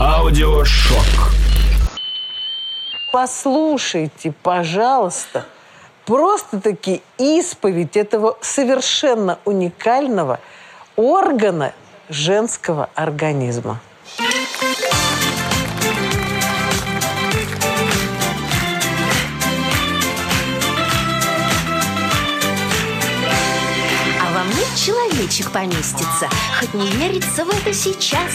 Аудиошок. Послушайте, пожалуйста, просто-таки исповедь этого совершенно уникального органа женского организма. Человечек поместится. Хоть не верится в это сейчас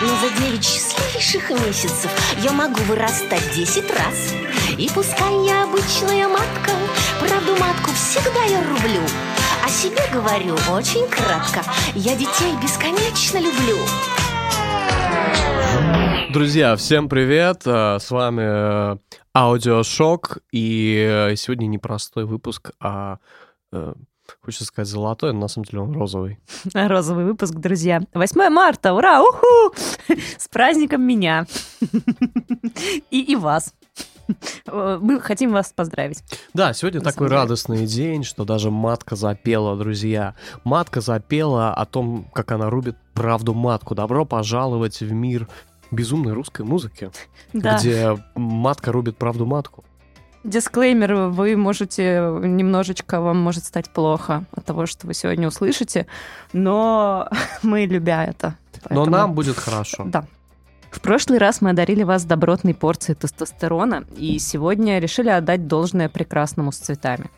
Но за девять счастливейших месяцев Я могу вырастать десять раз. И пускай я обычная матка Правду матку всегда я рублю. О себе говорю очень кратко. Я детей бесконечно люблю. Друзья, всем привет! э, С вами э, Аудиошок. И э, сегодня непростой выпуск, а э, хочется сказать золотой, но на самом деле он розовый. Розовый выпуск, друзья. 8 марта, ура, уху! С праздником меня. И, и вас. Мы хотим вас поздравить. Да, сегодня такой деле. радостный день, что даже матка запела, друзья. Матка запела о том, как она рубит правду матку. Добро пожаловать в мир безумной русской музыки, Да. где матка рубит правду матку. Дисклеймер, вы можете немножечко, вам может стать плохо от того, что вы сегодня услышите, но мы любя это. Но Поэтому- нам будет хорошо. Да. В прошлый раз мы одарили вас добротной порцией тестостерона, и сегодня решили отдать должное прекрасному с цветами.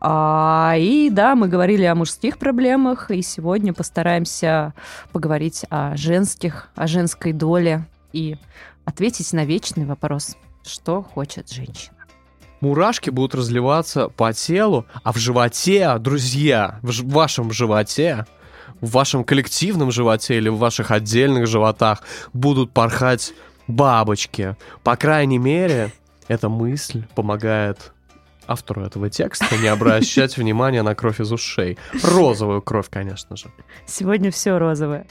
А, и да, мы говорили о мужских проблемах, и сегодня постараемся поговорить о женских, о женской доле и ответить на вечный вопрос, что хочет женщина. Мурашки будут разливаться по телу, а в животе, друзья, в ж- вашем животе, в вашем коллективном животе или в ваших отдельных животах будут порхать бабочки. По крайней мере, эта мысль помогает автору этого текста не обращать внимания на кровь из ушей. Розовую кровь, конечно же. Сегодня все розовое.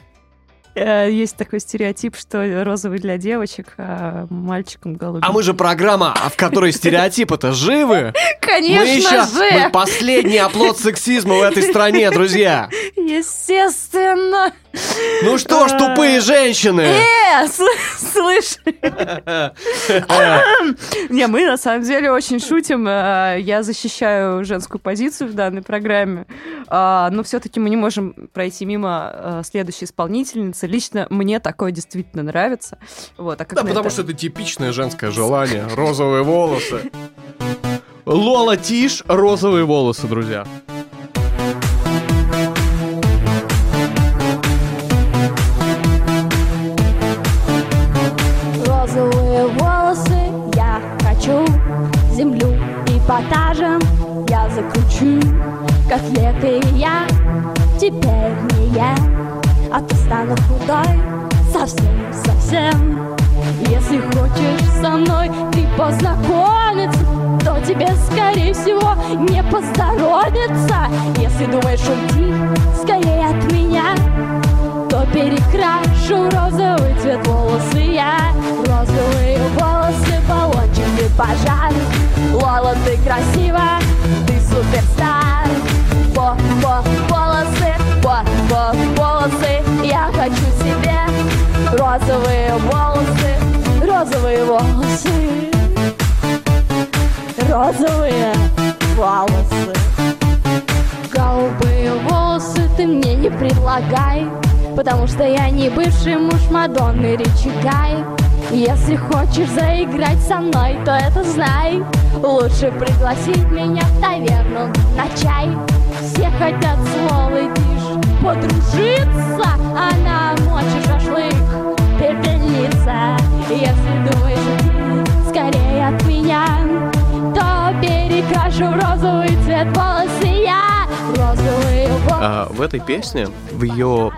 Э, Есть такой стереотип, что розовый для девочек, а мальчикам голубенький. А мы же программа, а в которой стереотипы-то живы. Конечно мы еще же! мы последний оплот сексизма в этой стране, друзья. Естественно! Ну что ж, тупые женщины! Э, сл- слышь! Не, мы на самом деле очень шутим. э, Я защищаю женскую позицию в данной программе. А, Но все-таки мы не можем пройти мимо э, следующей исполнительницы. Лично мне такое действительно нравится. Вот, а как Да, потому это- что это типичное женское желание. Розовые волосы. Лола Тиш, розовые волосы, друзья. Розовые волосы я хочу Землю эпатажем я закручу Котлеты я теперь не я А то стану худой совсем-совсем Если хочешь со мной ты познакомиться То тебе, скорее всего, не поздоровится. Если думаешь уйти скорее от меня то перекрашу розовый цвет волосы я. Розовые волосы, баллончики пожар. Лола, ты красива, ты суперстар. Во, во, волосы, во, волосы. Я хочу себе розовые волосы. Розовые волосы. Розовые волосы. Голубые волосы ты мне не предлагай Потому что я не бывший муж Мадонны Ричи Гай. Если хочешь заиграть со мной, то это знай. Лучше пригласить меня в таверну на чай. Все хотят с Лолой Тиш подружиться А на мочи шашлык пепельница. Если думаешь скорее от меня То перекрашу в розовый цвет волосы я. А, в этой песне, в ее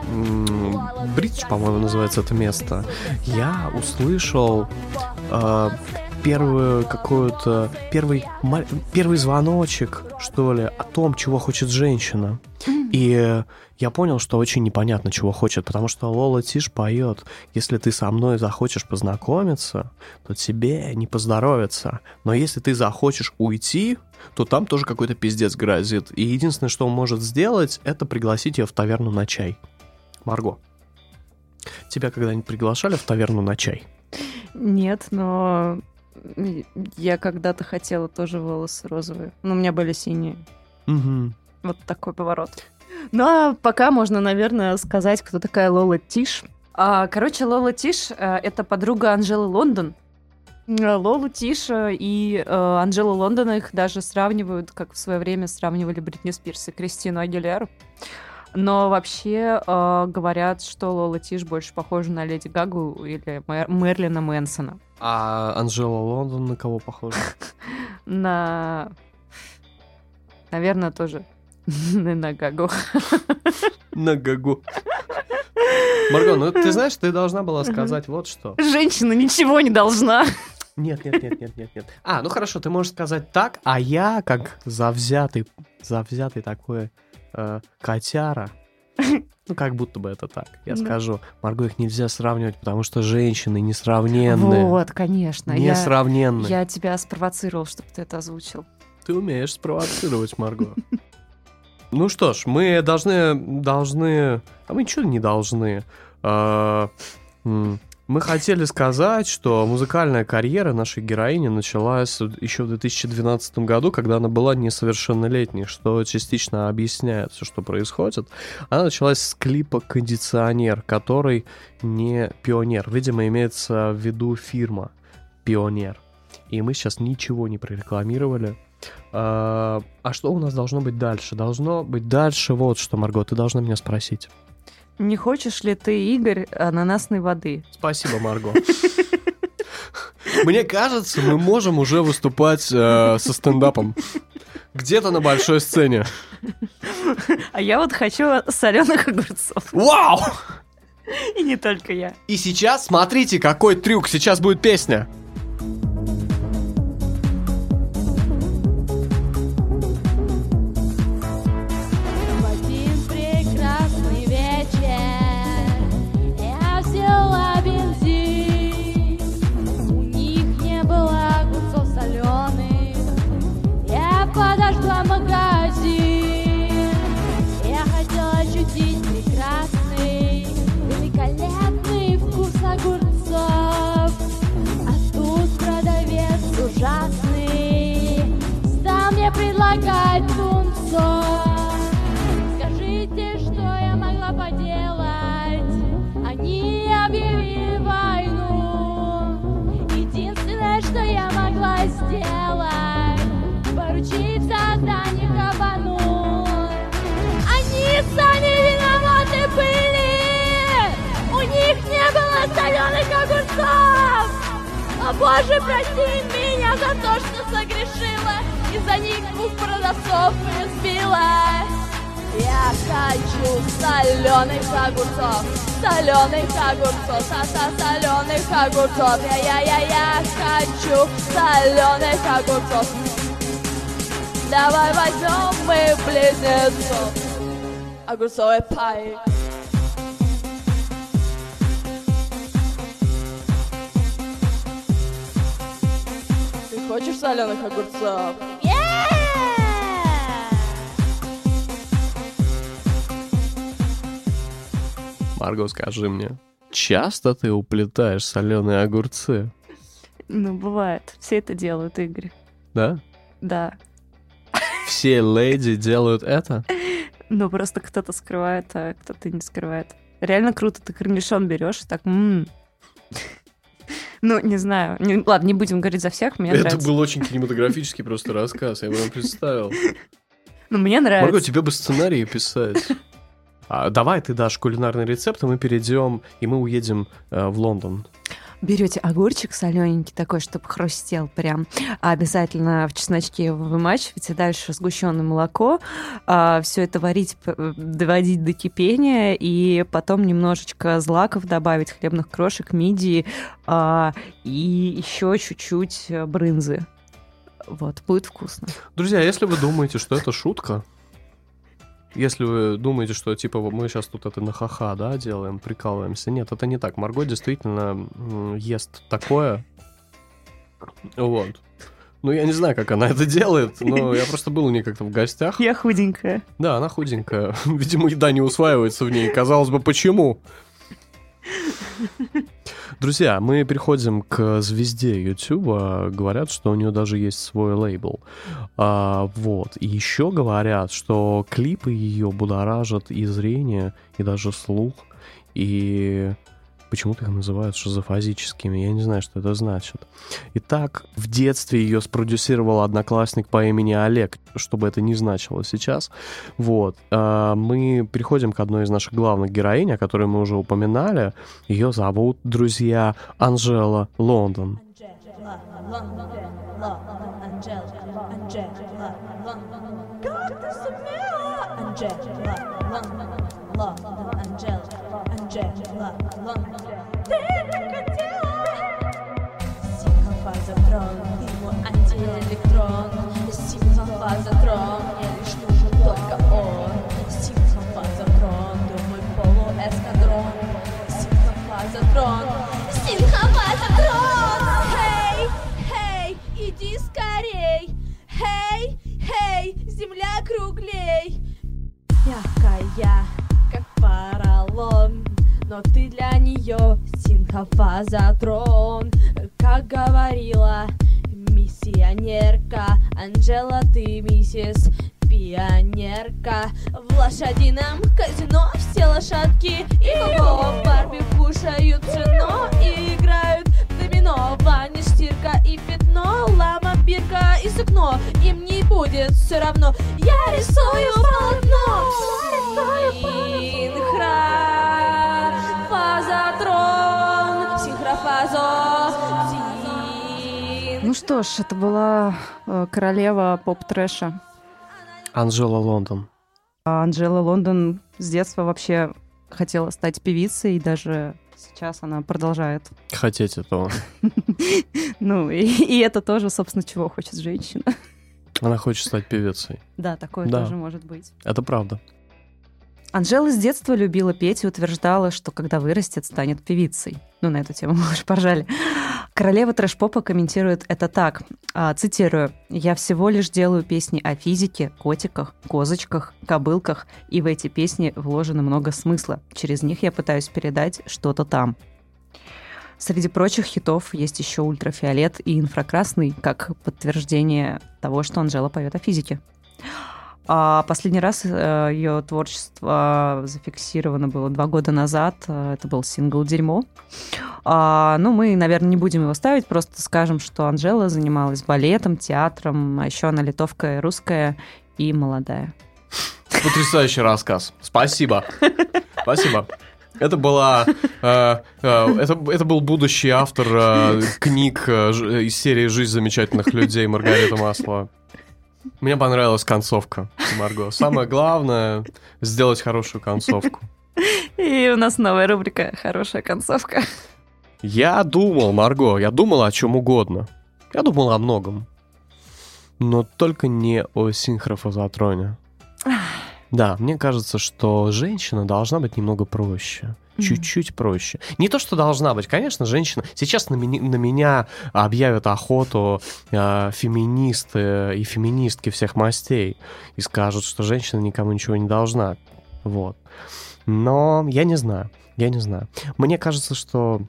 бридж, по-моему, называется это место, я услышал а, первую какую-то первый первый звоночек, что ли, о том, чего хочет женщина. И я понял, что очень непонятно, чего хочет, потому что Лола Тиш поет, если ты со мной захочешь познакомиться, то тебе не поздоровится. Но если ты захочешь уйти, то там тоже какой-то пиздец грозит. И единственное, что он может сделать, это пригласить ее в таверну на чай. Марго, тебя когда-нибудь приглашали в таверну на чай? Нет, но я когда-то хотела тоже волосы розовые. Но у меня были синие. Угу. Вот такой поворот. Ну а пока можно, наверное, сказать, кто такая Лола Тиш. А, короче, Лола Тиш э, это подруга Анжелы Лондон. Э, Лолу Тиш э, и э, Анжелу Лондон их даже сравнивают, как в свое время сравнивали Бритни Спирс и Кристину Агилеру. Но вообще э, говорят, что Лола Тиш больше похожа на Леди Гагу или Мэр- Мерлина Мэнсона. А Анжела Лондон на кого похожа? На... Наверное, тоже на Гагу. На Гагу. Марго, ну ты знаешь, ты должна была сказать вот что. Женщина ничего не должна. Нет, нет, нет, нет, нет, нет. А, ну хорошо, ты можешь сказать так, а я, как завзятый, завзятый такой э, котяра, ну как будто бы это так, я Да. скажу, Марго, их нельзя сравнивать, потому что женщины несравненные. Вот, конечно. Я, Несравненные. я тебя спровоцировал, чтобы ты это озвучил. Ты умеешь спровоцировать, Марго. Ну что ж, мы должны, должны, а мы ничего не должны. А, Мы хотели сказать, что музыкальная карьера нашей героини началась еще в 2012 году, когда она была несовершеннолетней, что частично объясняет все, что происходит. Она началась с клипа «Кондиционер», который не пионер. Видимо, имеется в виду фирма «Пионер». И мы сейчас ничего не прорекламировали. А, а что у нас должно быть дальше? Должно быть дальше вот что, Марго, ты должна меня спросить. Не хочешь ли ты, Игорь, ананасной воды? Спасибо, Марго. Мне кажется, мы можем уже выступать э, со стендапом. Где-то на большой сцене. А я вот хочу соленых огурцов. Вау! И не только я. И сейчас смотрите, какой трюк. Сейчас будет песня. Огурцов. Давай возьмем мы близнецов. Огурцовый пай. Ты хочешь соленых огурцов? Марго, скажи мне, часто ты уплетаешь соленые огурцы? Ну, бывает. Все это делают, Игорь. Да? Да. Все леди делают это? Но просто кто-то скрывает, а кто-то не скрывает. Реально круто, ты корнишон берешь и так... м. Ну, не знаю. Не- ладно, не будем говорить за всех, мне Это нравится. был очень кинематографический просто рассказ, я прям представил. Ну, мне нравится. Марго, тебе бы сценарии писать. А, давай ты дашь кулинарный рецепт, и мы перейдем, и мы уедем э, в Лондон. Берете огурчик солененький такой, чтобы хрустел прям. А обязательно в чесночке его вымачиваете. Дальше сгущенное молоко. все это варить, доводить до кипения. И потом немножечко злаков добавить, хлебных крошек, мидии. а, и еще чуть-чуть э, брынзы. Вот, будет вкусно. Друзья, если вы думаете, что это шутка, Если вы думаете, что типа мы сейчас тут это на ха-ха, да, делаем, прикалываемся. Нет, это не так. Марго действительно ест такое. Вот. Ну, я не знаю, как она это делает, но я просто был у нее как-то в гостях. Я худенькая. Да, она худенькая. Видимо, еда не усваивается в ней. Казалось бы, почему? Друзья, мы переходим к звезде YouTube. Говорят, что у нее даже есть свой лейбл. А, вот. И еще говорят, что клипы ее будоражат и зрение, и даже слух. И почему-то их называют шизофазическими. Я не знаю, что это значит. Итак, в детстве ее спродюсировал одноклассник по имени Олег, чтобы это не значило сейчас. Вот. А, Мы переходим к одной из наших главных героинь, о которой мы уже упоминали. Ее зовут, друзья, Анжела Лондон. Синхофазотрон, но ты для нее синхофазотрон Как говорила миссионерка Анжела, ты миссис пионерка. В лошадином казино все лошадки И в Барби кушают пшено И играют в домино Ваня, штирка и пятно Лама, бирка и сукно. Им не будет все равно. Я рисую полотно. Синхрофазотрон что ж, это была э, королева поп-трэша. Анжела Лондон. А Анжела Лондон с детства вообще хотела стать певицей, и даже сейчас она продолжает. Хотеть этого. Ну, и, это тоже, собственно, чего хочет женщина. Она хочет стать певицей. Да, такое тоже может быть. Это правда. Анжела с детства любила петь и утверждала, что когда вырастет, станет певицей. Ну, на эту тему мы уже поржали. Королева трэш-попа комментирует это так. а, цитирую. «Я всего лишь делаю песни о физике, котиках, козочках, кобылках, и в эти песни вложено много смысла. Через них я пытаюсь передать что-то там». Среди прочих хитов есть еще ультрафиолет и инфракрасный, как подтверждение того, что Анжела поет о физике. А последний раз э, ее творчество зафиксировано было два года назад. Э, Это был сингл «Дерьмо». А, ну, мы, наверное, не будем его ставить, просто скажем, что Анжела занималась балетом, театром, а еще она литовская, русская и молодая. Потрясающий рассказ. Спасибо. Спасибо. Это была, э, э, это, это был будущий автор э, книг э, из серии «Жизнь замечательных людей» Маргарита Маслова. Мне понравилась концовка, Марго. Самое главное — сделать хорошую концовку. И у нас новая рубрика «Хорошая концовка». Я думал, Марго, я думал о чем угодно. Я думал о многом. Но только не о синхрофазотроне. Да, мне кажется, что женщина должна быть немного проще. Чуть-чуть проще. Не то, что должна быть. Конечно, женщина... Сейчас на, мени- на меня объявят охоту э, феминисты и феминистки всех мастей и скажут, что женщина никому ничего не должна. Вот. Но я не знаю. Я не знаю. Мне кажется, что...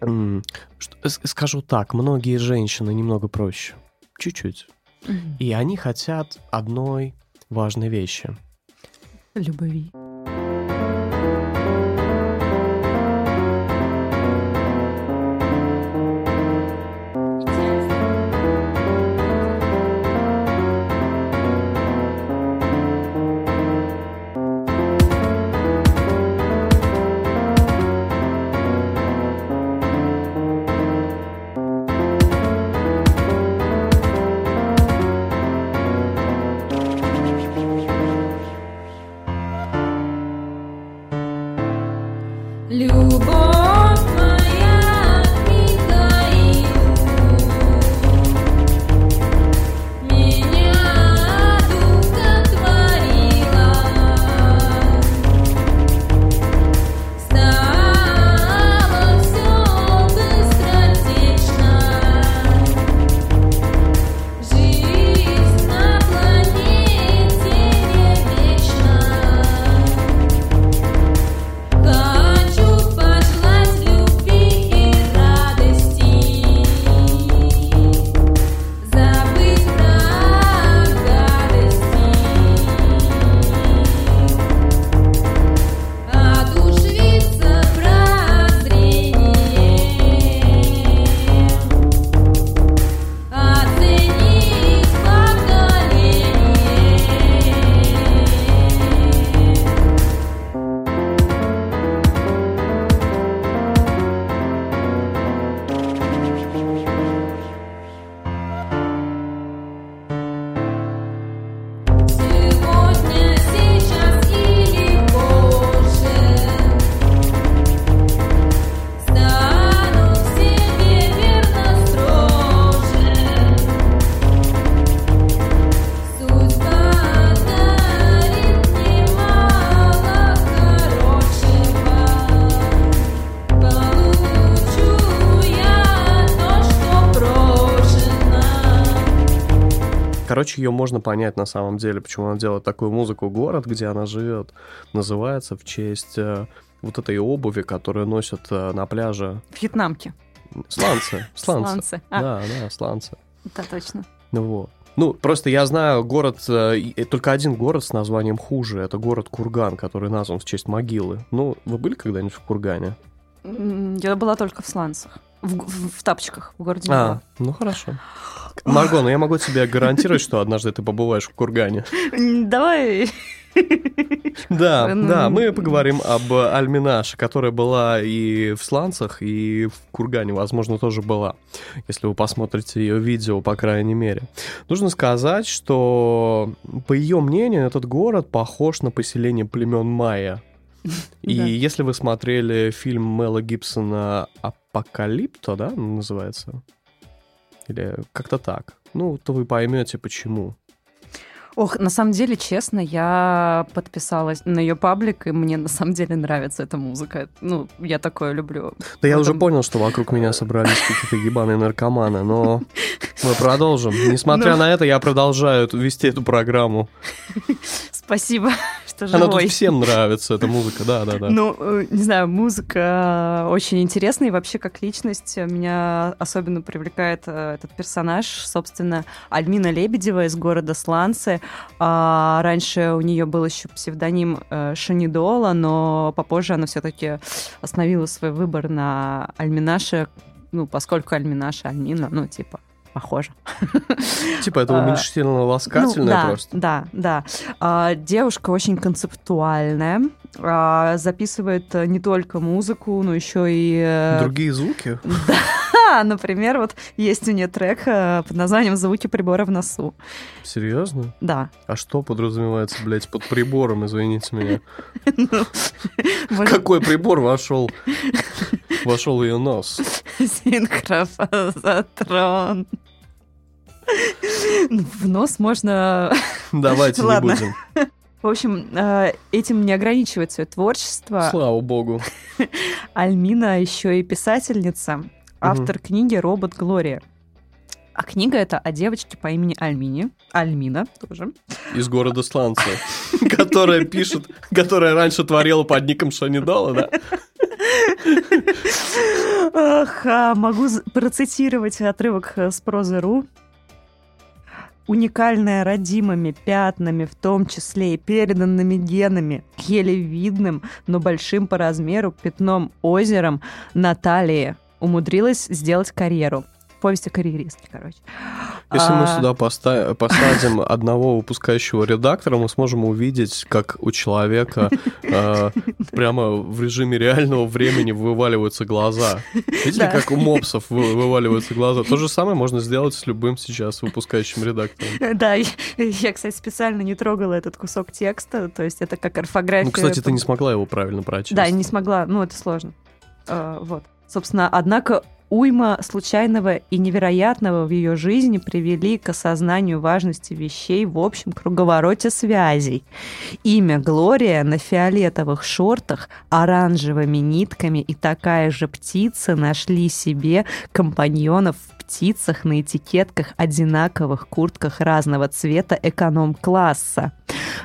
с- Скажу так, многие женщины немного проще. Чуть-чуть. И они хотят одной важной вещи. Любви. Любовь Короче, ее можно понять на самом деле, почему она делает такую музыку. Город, где она живет, называется в честь э, вот этой обуви, которую носят э, на пляже Вьетнамки. сланцы. Сланцы. Сланцы. А, Да, да, сланцы. да, точно. Ну вот. Ну, просто я знаю город, э, только один город с названием хуже. Это город Курган, который назван в честь могилы. Ну, вы были когда-нибудь в Кургане? Я была только в сланцах. В, в- в тапочках в городе А, ну хорошо. Марго, ну я могу тебе гарантировать, что однажды ты побываешь в Кургане. Давай. Да, Ну, да, мы поговорим об Альминаше, которая была и в Сланцах, и в Кургане, возможно, тоже была, если вы посмотрите ее видео, по крайней мере. Нужно сказать, что, по ее мнению, этот город похож на поселение племен майя. И Да. если вы смотрели фильм Мэла Гибсона «Апокалипто», да, называется? Или как-то так. Ну, то вы поймете, почему. Ох, на самом деле, честно, я подписалась на ее паблик, и мне на самом деле нравится эта музыка. Ну, я такое люблю. Да я В уже понял, что вокруг меня собрались какие-то ебаные наркоманы, но мы продолжим. Несмотря Ну. на это, я продолжаю вести эту программу. Спасибо, что Она тут живой. всем нравится, эта музыка, да-да-да. Ну, э, не знаю, музыка очень интересная, и вообще как личность э, меня особенно привлекает э, этот персонаж, собственно, Альмина Лебедева из города Сланцы. А раньше у нее был еще псевдоним э, Шанидола, но попозже она все-таки остановила свой выбор на Альминаше, ну, поскольку Альминаша, Альмина, ну, типа, похоже. Типа это а, уменьшительно-ласкательное Ну, да, просто. Да, да. А, девушка очень концептуальная, а, записывает э, не только музыку, но еще и... э, Другие звуки? Да, например, вот есть у нее трек э, под названием «Звуки прибора в носу». Серьезно? Да. А что подразумевается, блядь, под прибором, извините меня? Ну, Какой прибор вошел? Вошел ее нос. Синхрофазотрон. В нос можно Давайте не будем. В общем, э, этим не ограничивается ее творчество. Слава богу. Альмина еще и писательница, автор книги «Робот Глория». А книга это о девочке по имени Альмине. Альмина тоже. Из города Сланца. Которая пишет, которая раньше творила под ником Шанидола, да? Ах, а, могу процитировать отрывок с прозы.ру. Уникальная родимыми пятнами, в том числе и переданными генами, еле видным, но большим по размеру пятном озером Наталья умудрилась сделать карьеру. Повесть о карьеристке, короче. Если мы А, сюда поста- посадим одного выпускающего редактора, мы сможем увидеть, как у человека э, прямо в режиме реального времени вываливаются глаза. Видите, Да. как у мопсов вы- вываливаются глаза? То же самое можно сделать с любым сейчас выпускающим редактором. Да, я, я, кстати, специально не трогала этот кусок текста, то есть это как орфография. Ну, кстати, ты не смогла его правильно прочесть. Да, не смогла, ну это сложно. Э, вот. Собственно, однако уйма случайного и невероятного в ее жизни привели к осознанию важности вещей в общем круговороте связей. Имя Глория на фиолетовых шортах, оранжевыми нитками и такая же птица нашли себе компаньонов в птицах на этикетках одинаковых куртках разного цвета эконом-класса.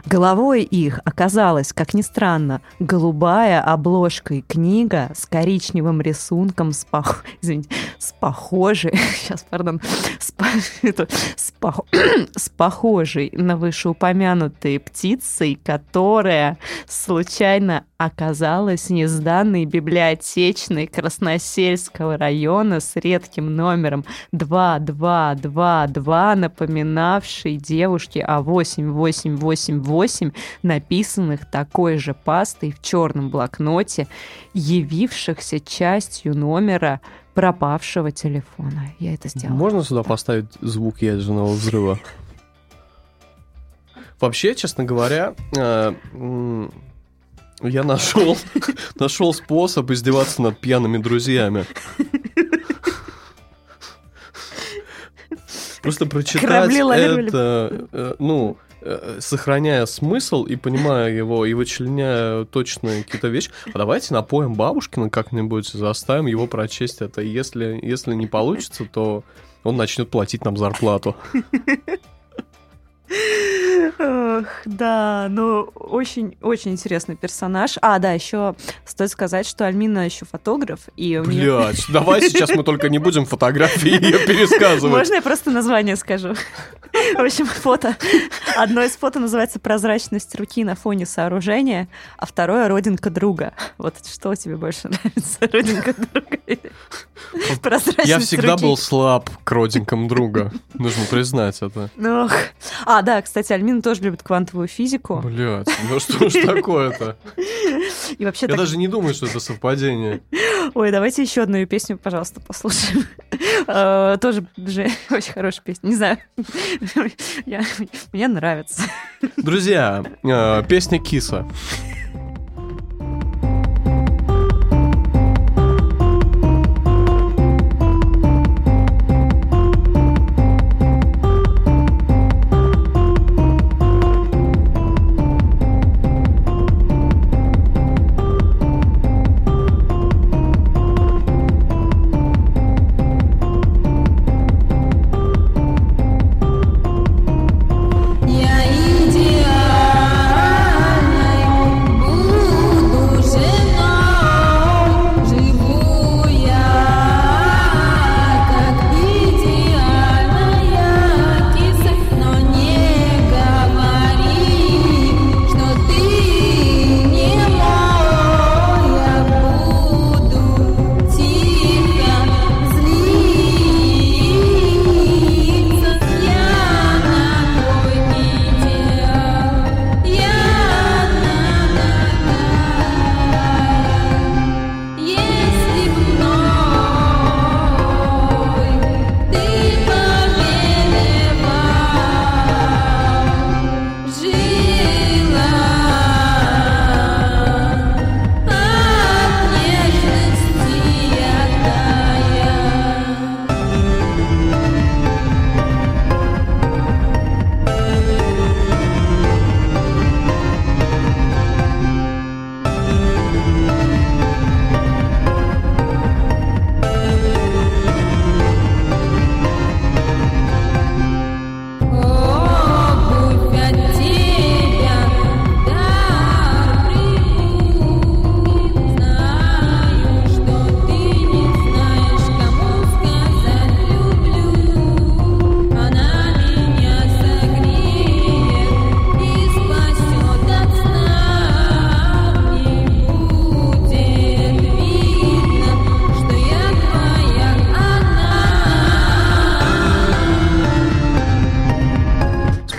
Головой их оказалась, как ни странно, голубая обложкой книга с коричневым рисунком, с, пох... Извините, с похожей, сейчас, пардон, с, это, с пох- с похожей на вышеупомянутой птицей, которая случайно оказалась незданной библиотечной Красносельского района с редким номером 2222, напоминавшей девушке о 8888, написанных такой же пастой в черном блокноте, явившихся частью номера пропавшего телефона. Я это сделала. Можно сюда поставить звук ядерного взрыва? Вообще, честно говоря, э, я нашел, нашел способ издеваться над пьяными друзьями. Просто прочитать это, э, ну, э, сохраняя смысл и понимая его, и вычленяя точно какие-то вещи. А давайте напоем Бабушкина как-нибудь, заставим его прочесть это. Если, если не получится, то он начнет платить нам зарплату. Ох, да, ну очень-очень интересный персонаж. А, да, еще стоит сказать, что Альмина еще фотограф, и у нее... Блять, давай сейчас мы только не будем фотографии ее пересказывать. Можно я просто название скажу? В общем, фото. Одно из фото называется «Прозрачность руки на фоне сооружения», а второе «Родинка друга». Вот что тебе больше нравится, родинка друга прозрачность Я всегда руки? был слаб к родинкам друга. Нужно признать это. Ох. А, да, кстати, Альмина тоже любит квантовую физику. Блять, ну что ж такое-то? И вообще Я даже не думаю, что это совпадение. Ой, давайте еще одну ее песню, пожалуйста, послушаем. Э, Тоже же очень хорошая песня. Не знаю. Мне нравится. Друзья, э, песня Киса.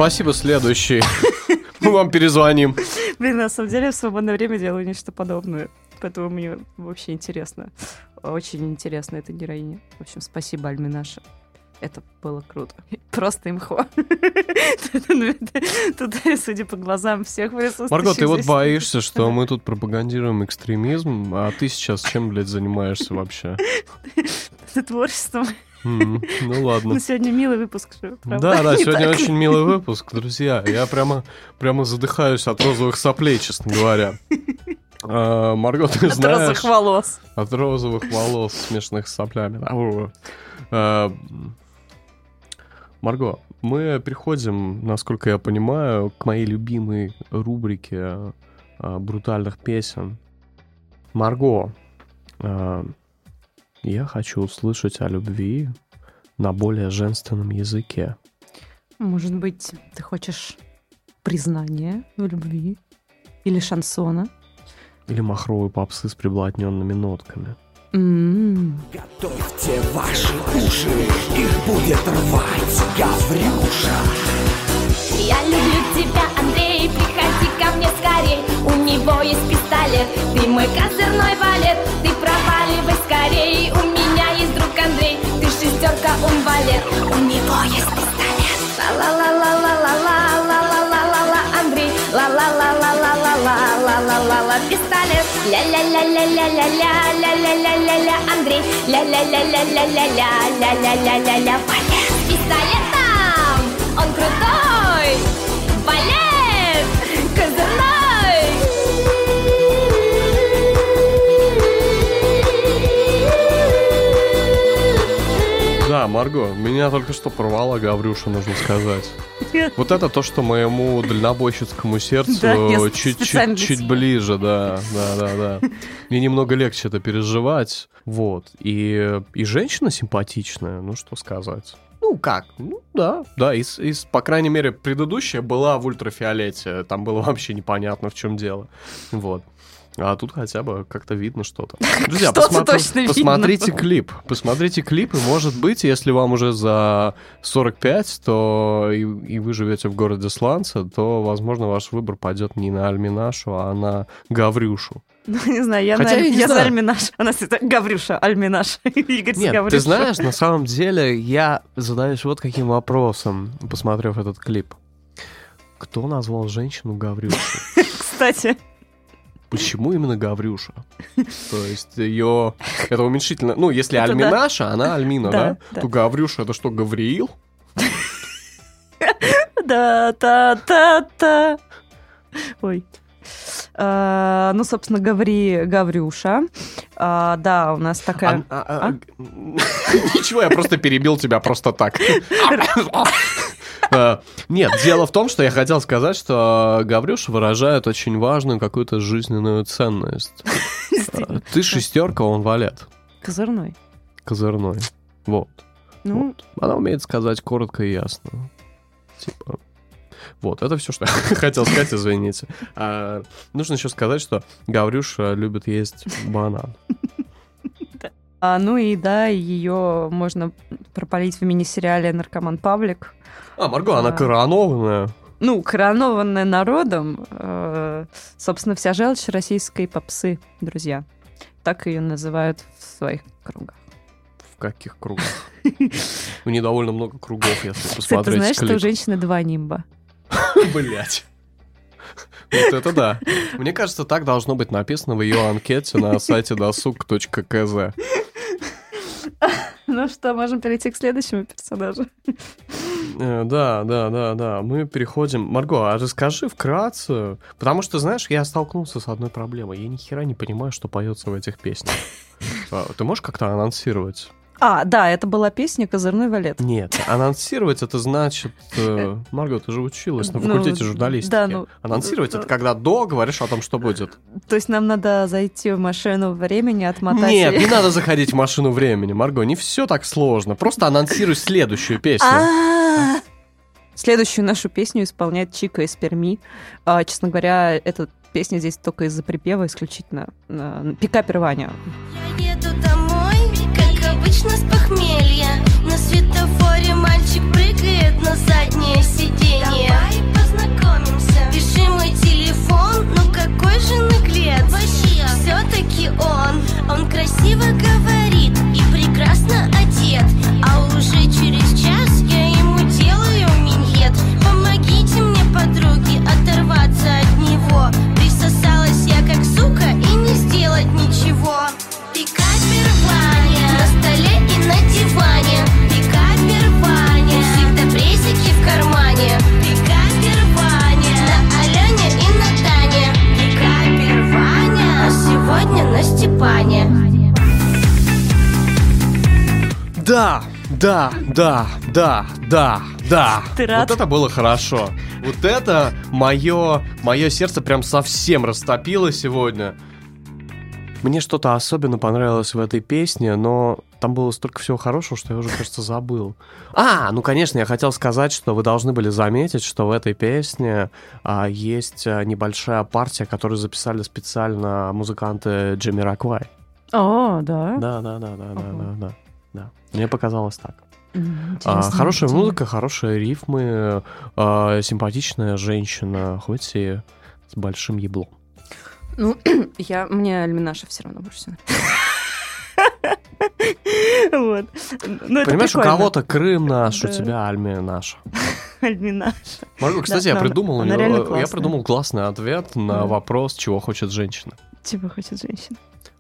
Спасибо, следующий. Мы вам перезвоним. Блин, на самом деле в свободное время делаю нечто подобное. Поэтому мне вообще интересно. Очень интересно эта героиня. В общем, спасибо, Альминаша. Это было круто. Просто имхо. Тут, судя по глазам всех присутствующих Марго, ты вот боишься, что мы тут пропагандируем экстремизм, а ты сейчас чем, блядь, занимаешься вообще? творчеством. Ну ладно. Ну, сегодня милый выпуск, правда? Да, да, Не сегодня так? очень милый выпуск, друзья. Я прямо, прямо задыхаюсь от розовых соплей, честно говоря. А, Марго, ты От знаешь... розовых волос. От розовых волос, смешанных с соплями. А, Марго, мы переходим, насколько я понимаю, к моей любимой рубрике а, брутальных песен. Марго, я хочу услышать о любви на более женственном языке. Может быть, ты хочешь признания в любви? Или шансона? Или махровой попсы с приблотненными нотками. М, Готовьте ваши уши, их будет рвать Гаврюша. Я люблю тебя, Андрей, приходи ко мне скорей У него есть пистолет, ты мой козырной валет Ты проваливай скорей, у меня есть друг Андрей Ты шестерка, он валет, у него есть пистолет Ла-ла-ла-ла-ла-ла-ла-ла-ла-ла-ла, Андрей Ла-ла-ла-ла-ла-ла-ла-ла-ла-ла-ла, пистолет Ля-ля-ля-ля-ля-ля-ля-ля-ля-ля-ля, Андрей Ля-ля-ля-ля-ля-ля-ля-ля-ля-ля, валет с пистолетом Он крутой! Валет! Да, Марго, меня только что порвала Гаврюша, нужно сказать. Вот это то, что моему дальнобойщицкому сердцу Да, я чуть, специально чуть, для чуть тебя. ближе, да, да, да, да. Мне немного легче это переживать, вот. И, и женщина симпатичная, ну что сказать. Ну как, ну да, да, из, из, по крайней мере, предыдущая была в ультрафиолете, там было вообще непонятно, в чем дело, вот. А тут хотя бы как-то видно что-то. Друзья, Что-то посмотри- точно видно. посмотрите клип. Посмотрите клип, и может быть, если вам уже за 45, то и, и вы живете в городе Сланца, то, возможно, ваш выбор пойдет не на Альминашу, а на Гаврюшу. Ну, не знаю, я, Хотя на, я я за знаю. Альминаш. У нас это Гаврюша, Альминаш. Игорь Нет, ты Гаврюшей. знаешь, на самом деле я задаюсь вот каким вопросом, посмотрев этот клип. Кто назвал женщину Гаврюшей? Кстати, Почему именно Гаврюша? То есть ее... Это уменьшительно... Ну, если Это да. Альминаша, она Альмина, Да, да? да. То Гаврюша это что, Гавриил? да-та-та-та. Ой. А, ну, собственно, Гаври, Гаврюша. А, да, у нас такая... А- Ничего, я просто перебил тебя просто так. Э, Нет, дело в том, что я хотел сказать, что Гаврюша выражает очень важную какую-то жизненную ценность. Ты шестерка, он валет. Козырной. Козырной. Вот. Ну, Вот. Она умеет сказать коротко и ясно. Типа. Вот, это все, что я хотел сказать, извините. А, нужно еще сказать, что Гаврюша любит есть банан. А, ну и да, ее можно пропалить в мини-сериале «Наркоман Павлик». А, Марго, она А. коронованная. Ну, коронованная народом, э, собственно, вся желчь российской попсы, друзья. Так ее называют в своих кругах. В каких кругах? У нее довольно много кругов, если Кстати, ты посмотреть знаешь, что у женщины два нимба? Блять. Вот это да. Мне кажется, так должно быть написано в ее анкете на сайте досуг.кз. Ну что, можем перейти к следующему персонажу? Э, Да, да, да, да. Мы переходим. Марго, а расскажи вкратце. Потому что, знаешь, я столкнулся с одной проблемой. Я ни хера не понимаю, что поется в этих песнях. А, Ты можешь как-то анонсировать? А, да, это была песня «Козырной валет». Нет, анонсировать это значит... э, Марго, ты же училась на Ну, факультете журналистики. да, ну, Анонсировать это когда до говоришь о том, что будет. То есть нам надо зайти в машину времени, отмотать... Нет, и- не надо заходить в машину времени, Марго, не все так сложно. Просто анонсируй следующую песню. А! Следующую нашу песню исполняет Чика из Перми. А, Честно говоря, эта песня здесь только из-за припева исключительно. А, Пикапер Ваня. Я прыгает Да, да, да, да, да, да. Ты рад? Вот это было хорошо. Вот это мое, мое сердце прям совсем растопило сегодня. Мне что-то особенно понравилось в этой песне, но там было столько всего хорошего, что я уже, кажется, забыл. А, ну, конечно, я хотел сказать, что вы должны были заметить, что в этой песне а, есть а, небольшая партия, которую записали специально музыканты Джимми Раквай. О, да. Да, да, да, да, да, да, да. Мне показалось так. А, интересно. хорошая Интересно. музыка, хорошие рифмы, а, симпатичная женщина, хоть и с большим еблом. Ну, я, мне Альминаша все равно больше всего Вот. Ну, Понимаешь, у кого-то Крым наш, у тебя Альмия наша. Альминаша. Марго, кстати, я придумал, она реально я придумал классный ответ на Да. вопрос, чего хочет женщина. Чего хочет женщина?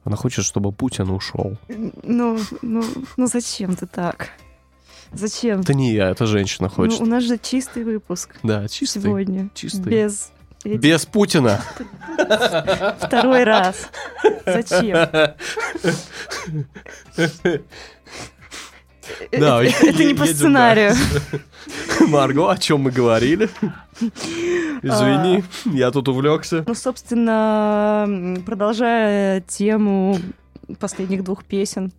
Она хочет, чтобы Путин ушел. Ну, ну, ну зачем ты так? Зачем? Это не я, это женщина Ну, хочет. у нас же чистый выпуск Да, чистый. сегодня. чистый. Без этих- Без Путина. второй раз. Зачем? Да, это не по сценарию. Марго, о чем мы говорили? Извини, я тут увлекся. Ну, собственно, продолжая тему последних двух песен,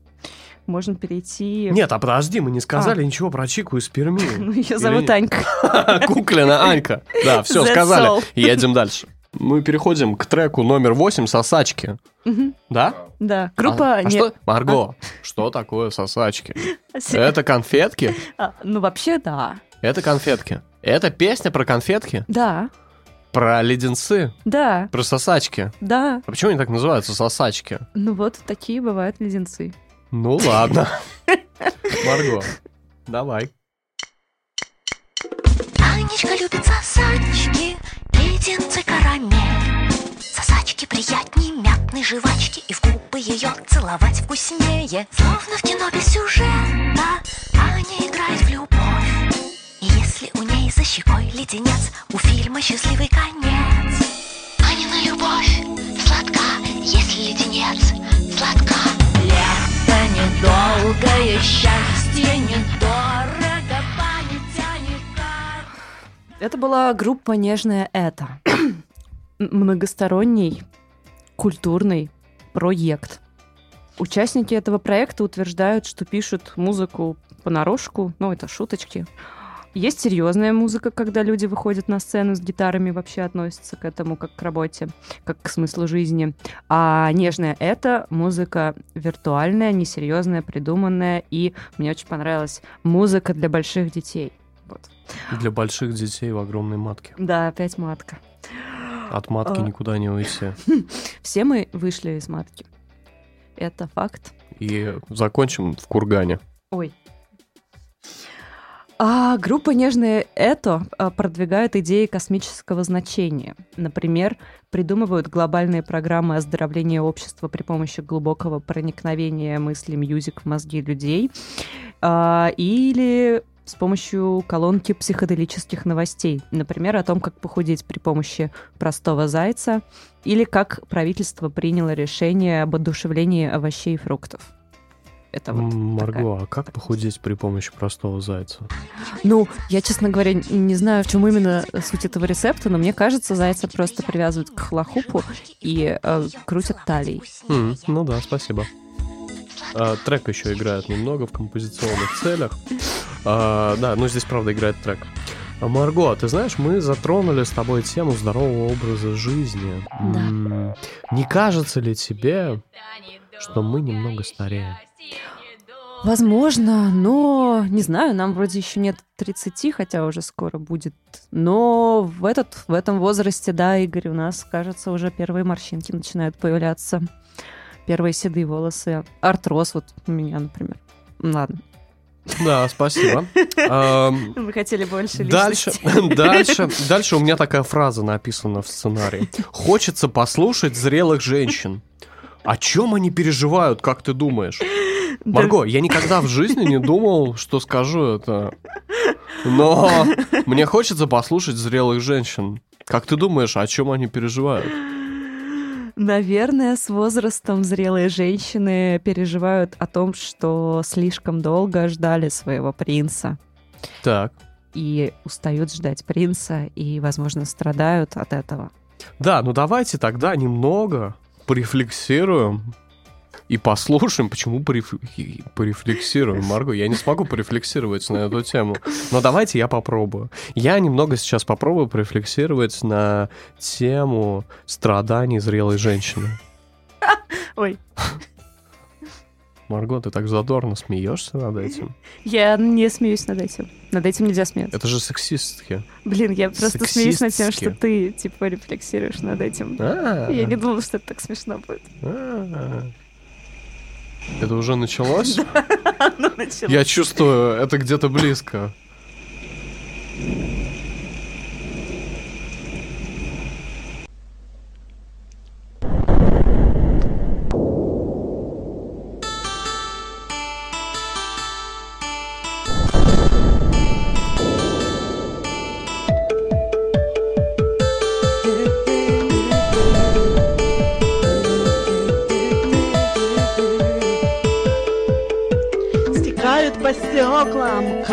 можно перейти... Нет, а подожди, мы не сказали ничего про Чику из Перми. Ну, ее зовут? Анька. Куклина Анька. Да, все, сказали. Едем дальше. Мы переходим к треку номер 8 «Сосачки». Мгм. Да? Да, группа... А, а не- что? Марго, что такое сосачки? Это конфетки? А, Ну, вообще, да. Это конфетки. Это песня про конфетки? Да, Про леденцы? да, Про сосачки? да. А почему они так называются, сосачки? Ну вот такие бывают леденцы. Ну ладно. Марго, давай. Анечка любит сосачки, леденцы карамель. Сосачки приятней мятной жвачки И в губы ее целовать вкуснее. Словно в кино без сюжета Аня играет в любовь. И если у ней за щекой леденец У фильма счастливый конец. Анина любовь сладка Если леденец сладка. Лето недолгое, счастье недорого, Это была группа «Нежное это». Многосторонний культурный проект. Участники этого проекта утверждают, что пишут музыку понарошку, ну, это шуточки. Есть серьезная музыка, когда люди выходят на сцену с гитарами, вообще относятся к этому как к работе, как к смыслу жизни. А нежная это музыка виртуальная, несерьезная, придуманная, и мне очень понравилась музыка для больших детей. Для больших детей в огромной матке. Да, опять матка. От матки А. никуда не уйти. Все мы вышли из матки. Это факт. И закончим в кургане. Ой. А группа «Нежное это» а, продвигает идеи космического значения. Например, придумывают глобальные программы оздоровления общества при помощи глубокого проникновения мысли мьюзик в мозги людей. А, Или с помощью колонки психоделических новостей. Например, о том, как похудеть при помощи простого зайца. Или как правительство приняло решение об одушевлении овощей и фруктов. Это вот М, такая. Марго, а как похудеть при помощи простого зайца? Ну, я, честно говоря, не знаю, в чем именно суть этого рецепта, но мне кажется, зайца просто привязывают к хлахупу и э, крутят талией. М, ну да, спасибо. А, трек еще играет немного в композиционных целях. А, да, ну здесь, правда, играет трек. А, Марго, ты знаешь, мы затронули с тобой тему здорового образа жизни. Да. Не кажется ли тебе, что мы немного стареем? Возможно, но не знаю, нам вроде еще нет 30, хотя уже скоро будет. Но в, этот, в этом возрасте, да, Игорь, у нас, кажется, уже первые морщинки начинают появляться. Первые седые волосы. Артроз вот у меня, например. Ладно. Да, спасибо. Ам, Вы хотели больше Дальше, дальше, дальше у меня такая фраза написана в сценарии. Хочется послушать зрелых женщин. О чем они переживают, как ты думаешь? Марго, я никогда в жизни не думал, что скажу это. Но мне хочется послушать зрелых женщин. Как ты думаешь, о чем они переживают? Наверное, с возрастом зрелые женщины переживают о том, что слишком долго ждали своего принца Так. и устают ждать принца и, возможно, страдают от этого. Да, ну давайте тогда немного порефлексируем и послушаем, почему пореф- порефлексируем, Марго. Я не смогу порефлексировать на эту тему, но давайте я попробую. Я немного сейчас попробую порефлексировать на тему страданий зрелой женщины. Ой, Марго, ты так задорно смеешься над этим. я не смеюсь над этим. Над этим нельзя смеяться. Это же сексистки. Блин, я просто смеюсь над тем, что ты, типа, рефлексируешь над этим. А, Я не думала, что это так смешно будет. а. Это уже началось? Я чувствую, это где-то близко.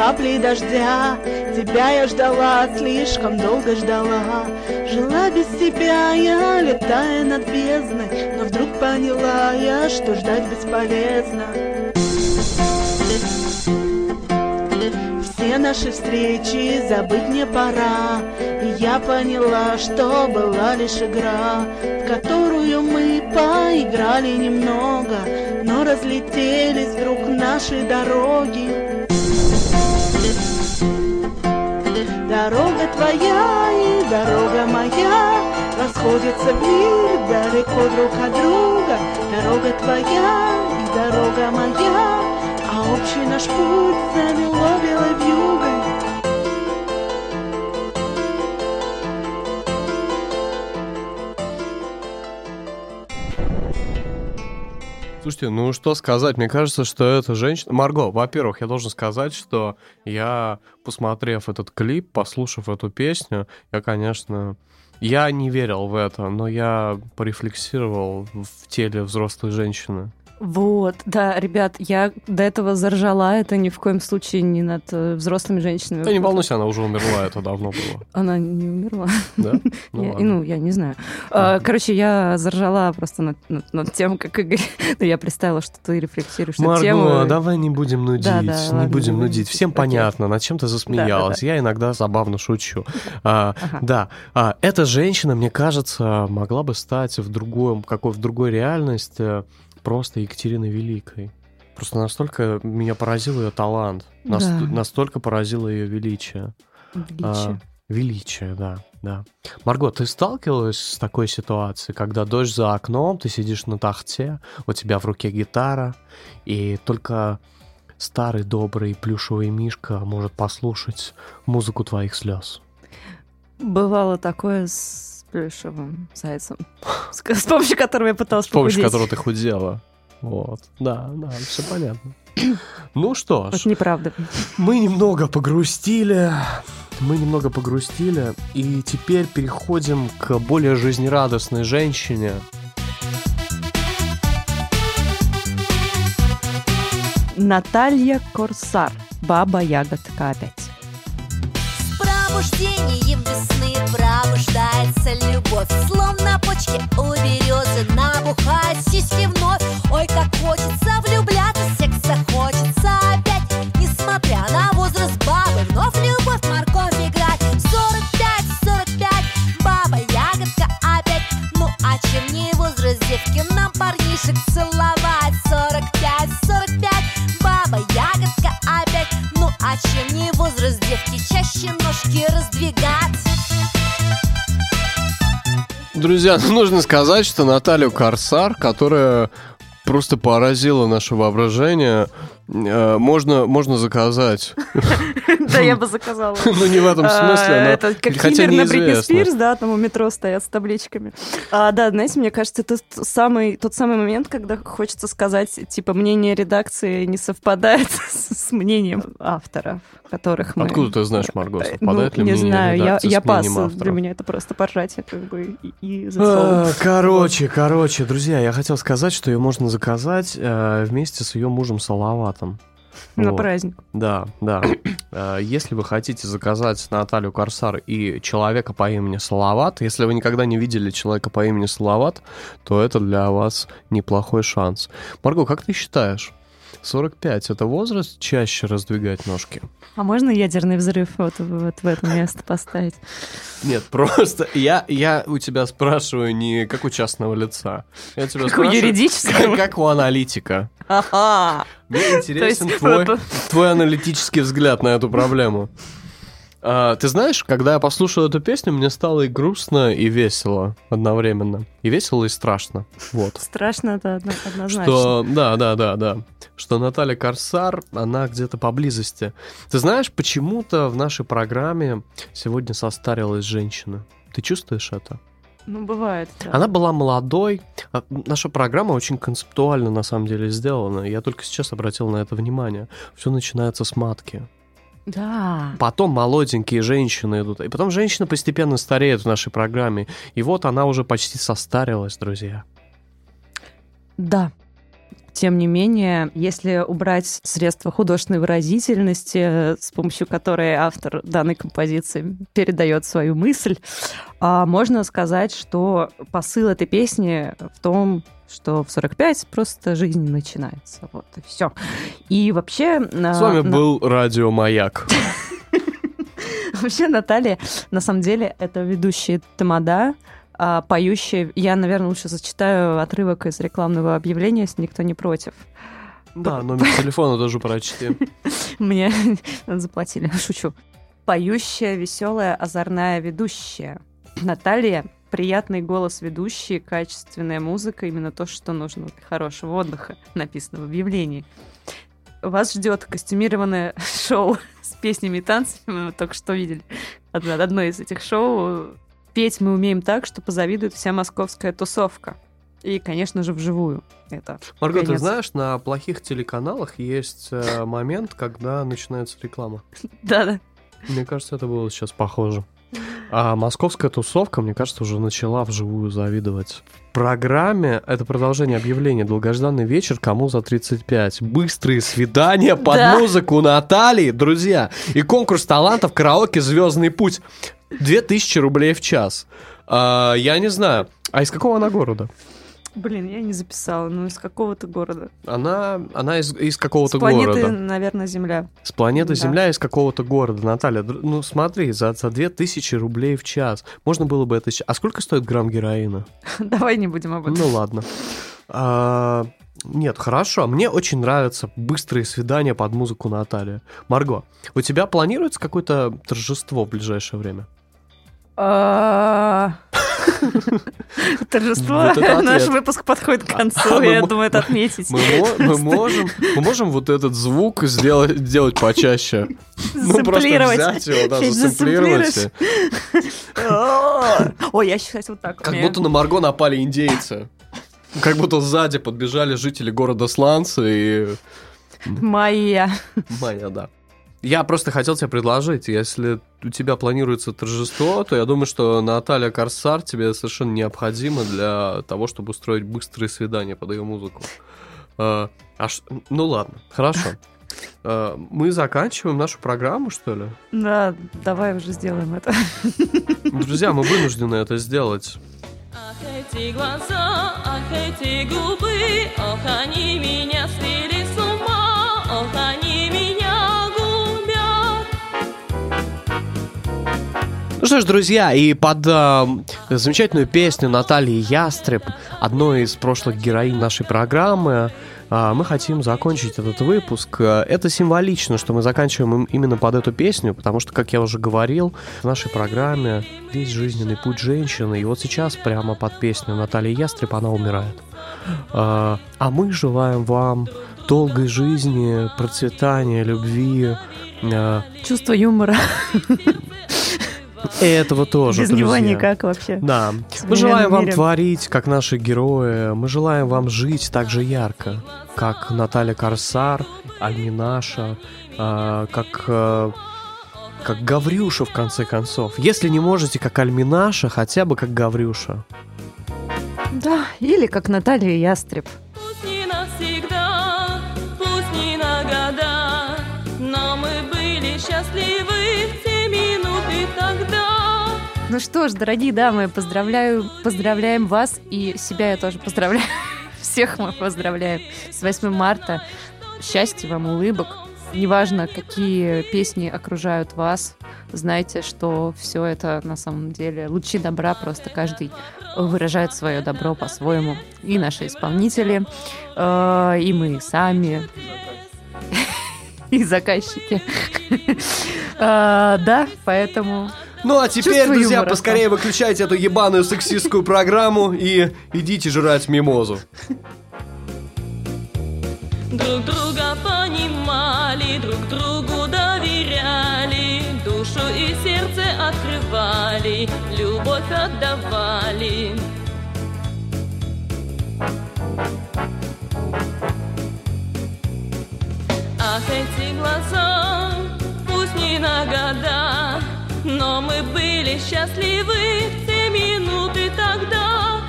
Капли дождя. Тебя я ждала, слишком долго ждала. Жила без тебя я, летая над бездной Но вдруг поняла я, что ждать бесполезно. Все наши встречи забыть не пора И я поняла, что была лишь игра В которую мы поиграли немного Но разлетелись вдруг наши дороги Дорога твоя и дорога моя Расходятся в мир далеко друг от друга. Дорога твоя и дорога моя А общий наш путь замело белой Слушайте, ну что сказать, мне кажется, что эта женщина... Марго, во-первых, я должен сказать, что я, посмотрев этот клип, послушав эту песню, я, конечно... Я не верил в это, но я порефлексировал в теле взрослой женщины. Вот, да, ребят, я до этого заржала, это ни в коем случае не над э, взрослыми женщинами. Да не волнуйся, она уже умерла, это давно было. Она не умерла. Да? Ну Я- ну, я не знаю. А, Короче, я заржала просто над, над- над тем, как Игорь... Ну, я представила, что ты рефлексируешь на тему. Марго, давай не будем нудить, Да, да, не ладно, будем нудить. Всем Окей. понятно, над чем ты засмеялась. Я иногда забавно шучу. А, Ага. Да, а, эта женщина, мне кажется, могла бы стать в другом, какой в другой реальности просто Екатериной Великой. Просто настолько меня поразил ее талант, нас- Да. настолько поразило ее величие. Величие. А, величие, да, да. Марго, ты сталкивалась с такой ситуацией, когда дождь за окном, ты сидишь на тахте, у тебя в руке гитара, и только старый добрый плюшевый мишка может послушать музыку твоих слез. Бывало такое с плюшевым зайцем, с, с помощью которого я пыталась С помощью похудеть. которого ты худела. Вот, да, да, все понятно. Ну что ж, Это неправда. Мы немного погрустили, мы немного погрустили, и теперь переходим к более жизнерадостной женщине. Наталья Корсар. Баба ягодка опять. С пробуждением весны пробуждается любовь Словно почки у березы набухает сиськи вновь. Ой, как хочется влюбляться, секса хочется опять. Несмотря на возраст бабы, вновь любовь, морковь играть. 45, 45, баба, ягодка опять. Ну а чем не возраст девки, нам парнишек целовать. 45, 45, баба, ягодка опять. Ну а чем не возраст девки, чаще ножки раздвигать Друзья, ну, нужно сказать, что Наталью Корсар, которая просто поразила наше воображение, можно, можно заказать. Да, я бы заказала. Ну, не в этом смысле, А, но Это как киллер на Бритни. Спирс, да, там у метро стоят с табличками. А, да, знаете, мне кажется, это тот самый момент, когда хочется сказать, типа, мнение редакции не совпадает с, мнением авторов, которых мы... Откуда ты знаешь, Марго, Ну, совпадает ли не мнение знаю, я, редакции я пас. Для меня это просто поржатие, как бы, и, А. Короче, короче, друзья, я хотел сказать, что ее можно заказать э, вместе с ее мужем Салаватом. На Вот. праздник. Да, да. Э, Если вы хотите заказать Наталью Корсар и человека по имени Салават, если вы никогда не видели человека по имени Салават, то это для вас неплохой шанс. Марго, как ты считаешь, 45 это возраст чаще раздвигать ножки? А можно ядерный взрыв вот, вот в это место поставить? Нет, просто я, я у тебя спрашиваю не как у частного лица. Я тебя Как у спрашиваю, юридического? Как у аналитика. Ага. Мне интересен есть твой, это- твой аналитический взгляд на эту проблему. А, ты знаешь, когда я послушал эту песню, мне стало и грустно, и весело одновременно. И весело, и страшно. Вот. Страшно это одно- однозначно. Что, да, да, да, да. Что Наталья Корсар, она где-то поблизости. Ты знаешь, почему-то в нашей программе сегодня состарилась женщина. Ты чувствуешь это? Ну, бывает. да. Она была молодой. А, Наша программа очень концептуально на самом деле сделана. Я только сейчас обратил на это внимание. Все начинается с матки. Да. Потом молоденькие женщины идут. И потом женщины постепенно стареют в нашей программе. И вот она уже почти состарилась, друзья. Да. Тем не менее, если убрать средства художественной выразительности, э, с помощью которой автор данной композиции передает свою мысль, а, можно сказать, что посыл этой песни в том, что в 45 просто жизнь начинается. Вот и все. И вообще... С вами был Радио Маяк. Вообще Наталья, на самом деле, это ведущая Тамада, а, поющая... Я, наверное, лучше зачитаю отрывок из рекламного объявления, если никто не против. Да, номер телефона тоже прочти. Мне заплатили, шучу. Поющая, веселая, озорная ведущая. Наталья приятный голос ведущей, качественная музыка, именно то, что нужно для хорошего отдыха, написано в объявлении. Вас ждет костюмированное шоу с песнями и танцами. Мы только что видели одно из этих шоу. Петь мы умеем так, что позавидует вся московская тусовка. И, конечно же, вживую. Это Марго, ты конец. знаешь, на плохих телеканалах есть э, момент, когда начинается реклама. Да-да. Мне кажется, это было сейчас похоже. А московская тусовка, мне кажется, уже начала вживую завидовать. В программе это продолжение объявления «Долгожданный вечер. Кому за 35?» Быстрые свидания под Да. музыку Натальи, друзья. И конкурс талантов караоке «Звездный путь». 2000 рублей в час. А, я не знаю. А из какого она города? Блин, я не записала, но из какого-то города. Она, она из, из какого-то С планеты, города. наверное, Земля. С планеты Да. Земля из какого-то города. Наталья, ну смотри, за, за 2000 рублей в час. Можно было бы это... А сколько стоит грамм героина? Давай не будем об этом. Ну ладно. А, нет, хорошо. Мне очень нравятся быстрые свидания под музыку Натальи. Марго, у тебя планируется какое-то торжество в ближайшее время? А, Торжество. Наш выпуск подходит к концу, А я думаю, это отметить. Мы, мо- мы можем, мы можем вот этот звук сделать, почаще. Ну, просто взять его, да, засэмплировать. Ой, я сейчас вот так Как будто на Марго напали индейцы. Как будто сзади подбежали жители города Сланцы и... Моя. Майя, да. Я просто хотел тебе предложить, если у тебя планируется торжество, то я думаю, что Наталья Корсар тебе совершенно необходима для того, чтобы устроить быстрые свидания под ее музыку. А, а ш- Ну ладно, хорошо. А, Мы заканчиваем нашу программу, что ли? Да, давай уже сделаем это. Друзья, мы вынуждены это сделать. Ах, эти глаза, ах, эти губы, ох, они меня свели Ну что ж, друзья, и под э, замечательную песню Натальи Ястреб, одной из прошлых героинь нашей программы, э, мы хотим закончить этот выпуск. Это символично, что мы заканчиваем им- именно под эту песню, потому что, как я уже говорил, в нашей программе весь жизненный путь женщины, и вот сейчас прямо под песню Натальи Ястреб она умирает. Э, А мы желаем вам долгой жизни, процветания, любви, э, Чувство юмора. и этого тоже, Без него друзья. никак вообще. Да. Мы желаем вам мире. творить, как наши герои. Мы желаем вам жить так же ярко, как Наталья Корсар, Альминаша, а, как, а, как Гаврюша, в конце концов. Если не можете, как Альминаша, хотя бы как Гаврюша. Да, или как Наталья Ястреб. Ну что ж, дорогие дамы, поздравляю, поздравляем вас и себя я тоже поздравляю. Всех мы поздравляем с 8 марта. Счастья вам, улыбок. Неважно, какие песни окружают вас, знайте, что все это на самом деле лучи добра, просто каждый выражает свое добро по-своему. И наши исполнители, э, и мы сами, и заказчики. Э, Да, поэтому Ну а теперь, Чувство друзья, юмора. поскорее выключайте эту ебаную сексистскую программу и идите жрать мимозу. Друг друга понимали, друг другу доверяли, душу и сердце открывали, любовь отдавали. Ах, эти глаза, пусть не на года, но мы были счастливы в те минуты тогда.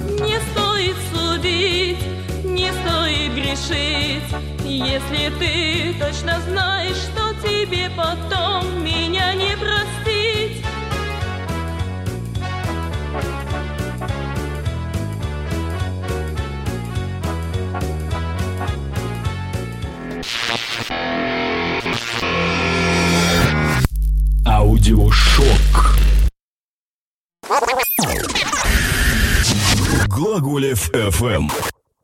Не стоит судить, не стоит решить Если ты точно знаешь, что тебе потом меня не простить Аудиошок. Глаголев FM.